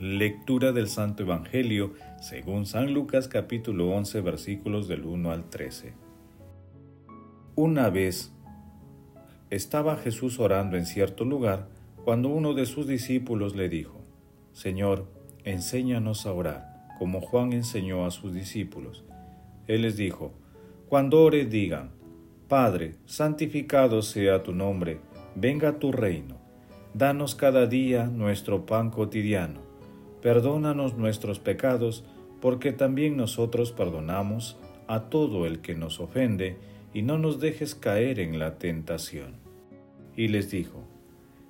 Lectura del Santo Evangelio según San Lucas capítulo 11 versículos del 1 al 13. Una vez estaba Jesús orando en cierto lugar cuando uno de sus discípulos le dijo, Señor, enséñanos a orar, como Juan enseñó a sus discípulos. Él les dijo, Cuando ore digan, Padre, santificado sea tu nombre, venga tu reino, danos cada día nuestro pan cotidiano perdónanos nuestros pecados, porque también nosotros perdonamos a todo el que nos ofende, y no nos dejes caer en la tentación. Y les dijo,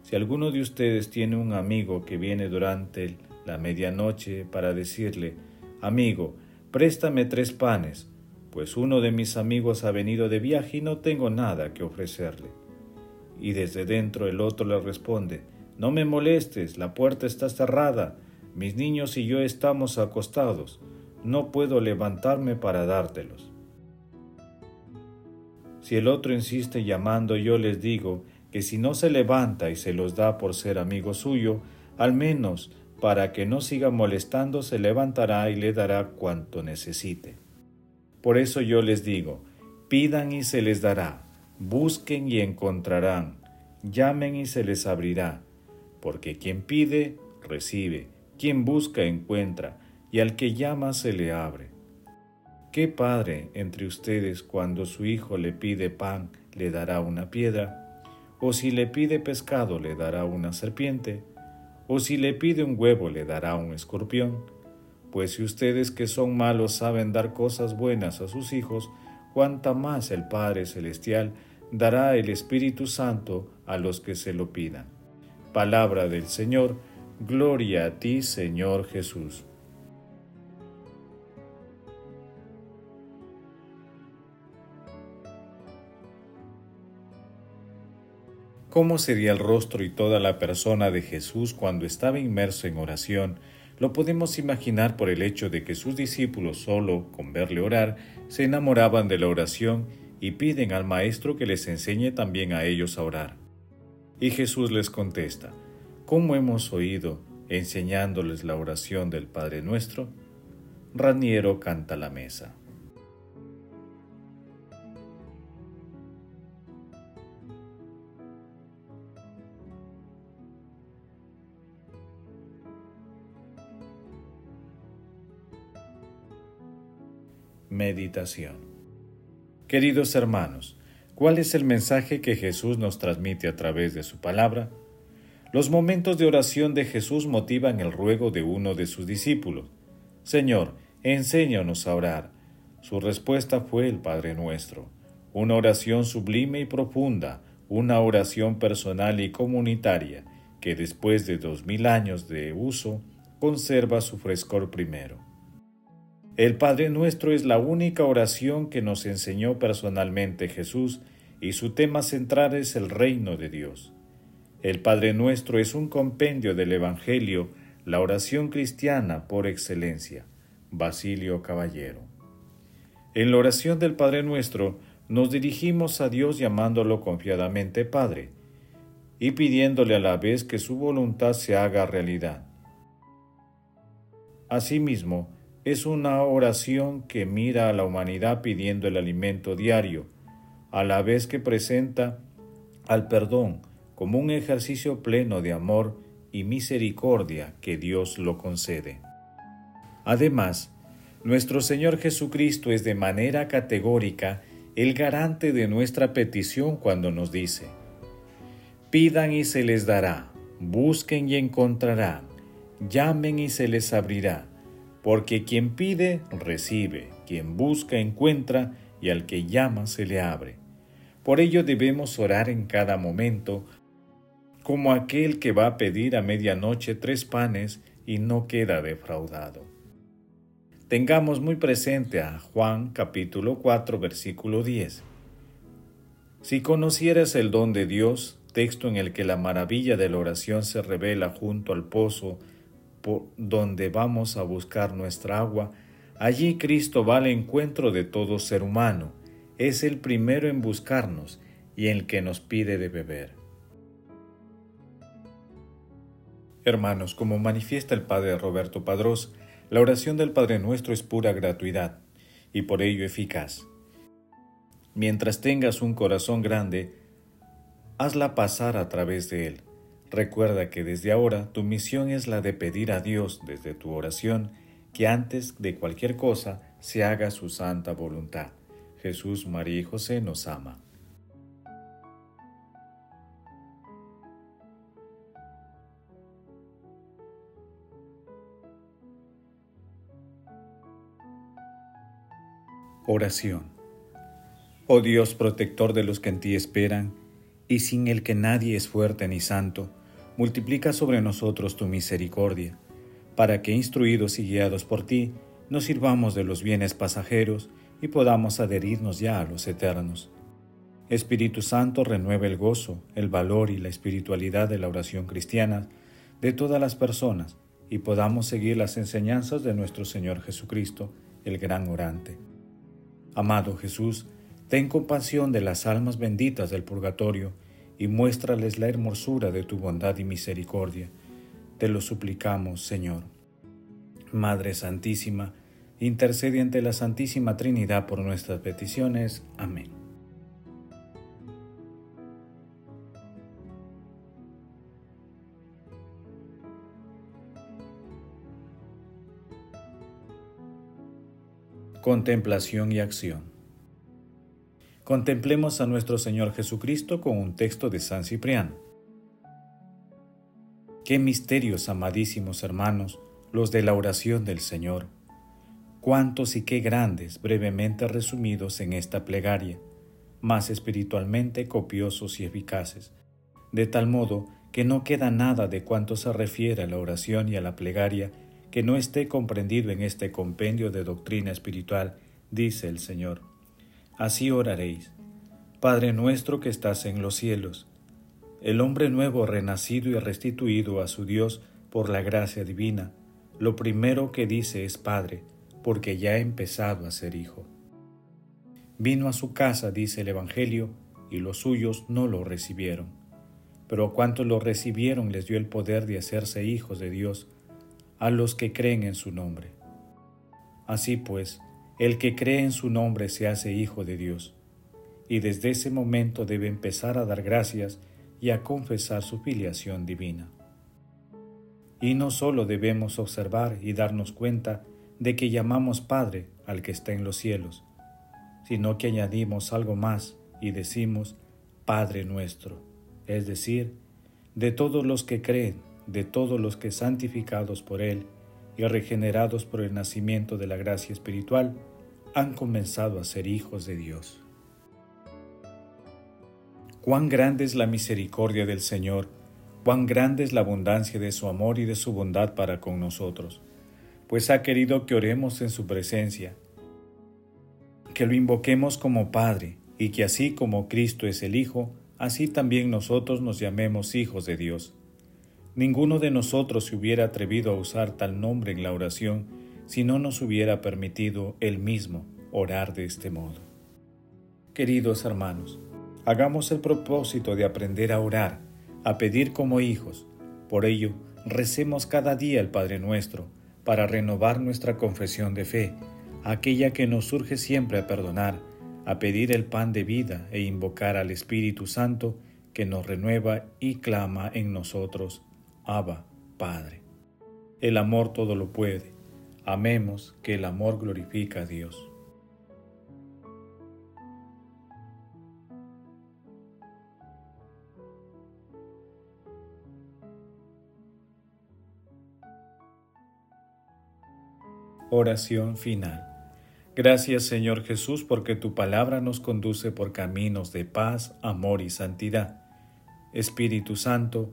si alguno de ustedes tiene un amigo que viene durante la medianoche para decirle, amigo, préstame tres panes, pues uno de mis amigos ha venido de viaje y no tengo nada que ofrecerle. Y desde dentro el otro le responde, no me molestes, la puerta está cerrada, mis niños y yo estamos acostados, no puedo levantarme para dártelos. Si el otro insiste llamando, yo les digo que si no se levanta y se los da por ser amigo suyo, al menos para que no siga molestando, se levantará y le dará cuanto necesite. Por eso yo les digo, pidan y se les dará, busquen y encontrarán, llamen y se les abrirá, porque quien pide, recibe quien busca encuentra, y al que llama se le abre. ¿Qué padre entre ustedes cuando su hijo le pide pan le dará una piedra? ¿O si le pide pescado le dará una serpiente? ¿O si le pide un huevo le dará un escorpión? Pues si ustedes que son malos saben dar cosas buenas a sus hijos, cuánta más el Padre Celestial dará el Espíritu Santo a los que se lo pidan. Palabra del Señor, Gloria a ti, Señor Jesús. ¿Cómo sería el rostro y toda la persona de Jesús cuando estaba inmerso en oración? Lo podemos imaginar por el hecho de que sus discípulos solo, con verle orar, se enamoraban de la oración y piden al Maestro que les enseñe también a ellos a orar. Y Jesús les contesta, ¿Cómo hemos oído enseñándoles la oración del Padre Nuestro? Raniero canta la mesa. Meditación Queridos hermanos, ¿cuál es el mensaje que Jesús nos transmite a través de su palabra? Los momentos de oración de Jesús motivan el ruego de uno de sus discípulos. Señor, enséñanos a orar. Su respuesta fue el Padre nuestro, una oración sublime y profunda, una oración personal y comunitaria, que después de dos mil años de uso conserva su frescor primero. El Padre nuestro es la única oración que nos enseñó personalmente Jesús y su tema central es el reino de Dios. El Padre Nuestro es un compendio del Evangelio, la oración cristiana por excelencia. Basilio Caballero. En la oración del Padre Nuestro nos dirigimos a Dios llamándolo confiadamente Padre y pidiéndole a la vez que su voluntad se haga realidad. Asimismo, es una oración que mira a la humanidad pidiendo el alimento diario, a la vez que presenta al perdón, como un ejercicio pleno de amor y misericordia que Dios lo concede. Además, nuestro Señor Jesucristo es de manera categórica el garante de nuestra petición cuando nos dice, pidan y se les dará, busquen y encontrarán, llamen y se les abrirá, porque quien pide, recibe, quien busca, encuentra, y al que llama se le abre. Por ello debemos orar en cada momento, como aquel que va a pedir a medianoche tres panes y no queda defraudado. Tengamos muy presente a Juan capítulo 4 versículo 10. Si conocieras el don de Dios, texto en el que la maravilla de la oración se revela junto al pozo por donde vamos a buscar nuestra agua, allí Cristo va al encuentro de todo ser humano, es el primero en buscarnos y el que nos pide de beber. Hermanos, como manifiesta el Padre Roberto Padrós, la oración del Padre Nuestro es pura gratuidad y por ello eficaz. Mientras tengas un corazón grande, hazla pasar a través de él. Recuerda que desde ahora tu misión es la de pedir a Dios desde tu oración que antes de cualquier cosa se haga su santa voluntad. Jesús, María y José nos ama. Oración. Oh Dios protector de los que en ti esperan, y sin el que nadie es fuerte ni santo, multiplica sobre nosotros tu misericordia, para que, instruidos y guiados por ti, nos sirvamos de los bienes pasajeros y podamos adherirnos ya a los eternos. Espíritu Santo renueva el gozo, el valor y la espiritualidad de la oración cristiana de todas las personas y podamos seguir las enseñanzas de nuestro Señor Jesucristo, el gran orante. Amado Jesús, ten compasión de las almas benditas del purgatorio y muéstrales la hermosura de tu bondad y misericordia. Te lo suplicamos, Señor. Madre Santísima, intercede ante la Santísima Trinidad por nuestras peticiones. Amén. Contemplación y acción. Contemplemos a nuestro Señor Jesucristo con un texto de San Cipriano. Qué misterios, amadísimos hermanos, los de la oración del Señor. Cuántos y qué grandes, brevemente resumidos en esta plegaria, más espiritualmente copiosos y eficaces, de tal modo que no queda nada de cuanto se refiere a la oración y a la plegaria que no esté comprendido en este compendio de doctrina espiritual, dice el Señor. Así oraréis. Padre nuestro que estás en los cielos, el hombre nuevo renacido y restituido a su Dios por la gracia divina, lo primero que dice es Padre, porque ya ha empezado a ser hijo. Vino a su casa, dice el Evangelio, y los suyos no lo recibieron. Pero a cuantos lo recibieron les dio el poder de hacerse hijos de Dios, a los que creen en su nombre. Así pues, el que cree en su nombre se hace hijo de Dios, y desde ese momento debe empezar a dar gracias y a confesar su filiación divina. Y no solo debemos observar y darnos cuenta de que llamamos Padre al que está en los cielos, sino que añadimos algo más y decimos Padre nuestro, es decir, de todos los que creen de todos los que santificados por Él y regenerados por el nacimiento de la gracia espiritual, han comenzado a ser hijos de Dios. Cuán grande es la misericordia del Señor, cuán grande es la abundancia de su amor y de su bondad para con nosotros, pues ha querido que oremos en su presencia, que lo invoquemos como Padre, y que así como Cristo es el Hijo, así también nosotros nos llamemos hijos de Dios. Ninguno de nosotros se hubiera atrevido a usar tal nombre en la oración si no nos hubiera permitido él mismo orar de este modo. Queridos hermanos, hagamos el propósito de aprender a orar, a pedir como hijos. Por ello, recemos cada día el Padre nuestro, para renovar nuestra confesión de fe, aquella que nos surge siempre a perdonar, a pedir el pan de vida e invocar al Espíritu Santo que nos renueva y clama en nosotros Padre. El amor todo lo puede. Amemos que el amor glorifica a Dios. Oración final. Gracias Señor Jesús porque tu palabra nos conduce por caminos de paz, amor y santidad. Espíritu Santo,